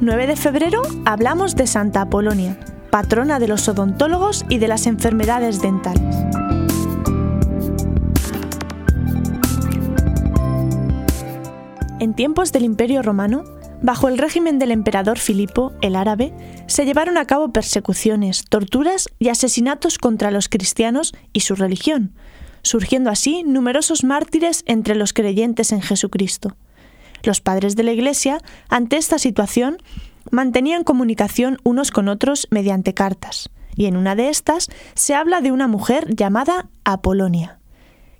9 de febrero hablamos de Santa Apolonia, patrona de los odontólogos y de las enfermedades dentales. En tiempos del Imperio Romano, bajo el régimen del emperador Filipo el Árabe, se llevaron a cabo persecuciones, torturas y asesinatos contra los cristianos y su religión, surgiendo así numerosos mártires entre los creyentes en Jesucristo. Los padres de la Iglesia, ante esta situación, mantenían comunicación unos con otros mediante cartas, y en una de estas se habla de una mujer llamada Apolonia,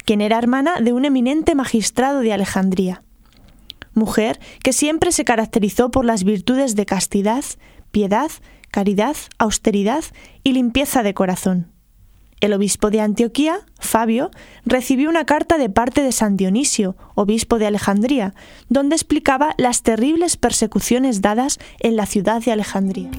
quien era hermana de un eminente magistrado de Alejandría mujer que siempre se caracterizó por las virtudes de castidad, piedad, caridad, austeridad y limpieza de corazón. El obispo de Antioquía, Fabio, recibió una carta de parte de San Dionisio, obispo de Alejandría, donde explicaba las terribles persecuciones dadas en la ciudad de Alejandría.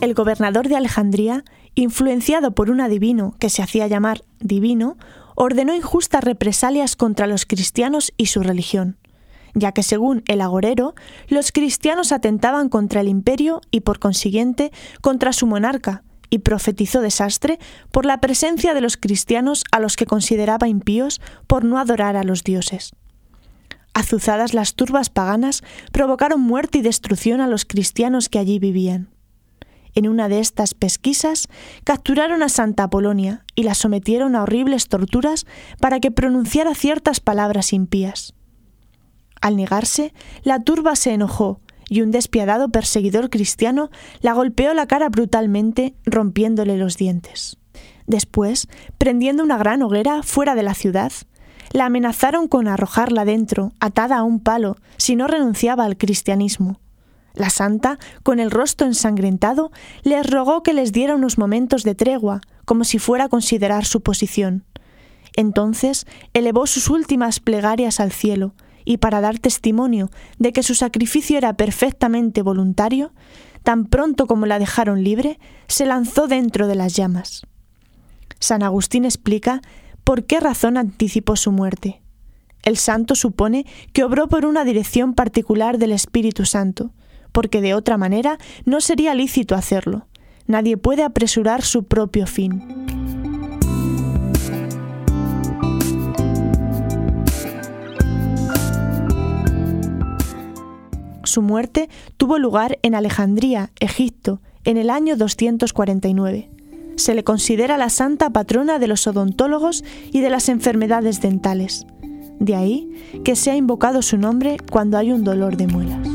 El gobernador de Alejandría influenciado por un adivino que se hacía llamar divino, ordenó injustas represalias contra los cristianos y su religión, ya que según el agorero, los cristianos atentaban contra el imperio y por consiguiente contra su monarca, y profetizó desastre por la presencia de los cristianos a los que consideraba impíos por no adorar a los dioses. Azuzadas las turbas paganas provocaron muerte y destrucción a los cristianos que allí vivían. En una de estas pesquisas capturaron a Santa Apolonia y la sometieron a horribles torturas para que pronunciara ciertas palabras impías. Al negarse, la turba se enojó y un despiadado perseguidor cristiano la golpeó la cara brutalmente, rompiéndole los dientes. Después, prendiendo una gran hoguera fuera de la ciudad, la amenazaron con arrojarla dentro, atada a un palo, si no renunciaba al cristianismo, la santa, con el rostro ensangrentado, les rogó que les diera unos momentos de tregua, como si fuera a considerar su posición. Entonces elevó sus últimas plegarias al cielo, y para dar testimonio de que su sacrificio era perfectamente voluntario, tan pronto como la dejaron libre, se lanzó dentro de las llamas. San Agustín explica por qué razón anticipó su muerte. El santo supone que obró por una dirección particular del Espíritu Santo, porque de otra manera no sería lícito hacerlo. Nadie puede apresurar su propio fin. Su muerte tuvo lugar en Alejandría, Egipto, en el año 249. Se le considera la santa patrona de los odontólogos y de las enfermedades dentales. De ahí que se ha invocado su nombre cuando hay un dolor de muelas.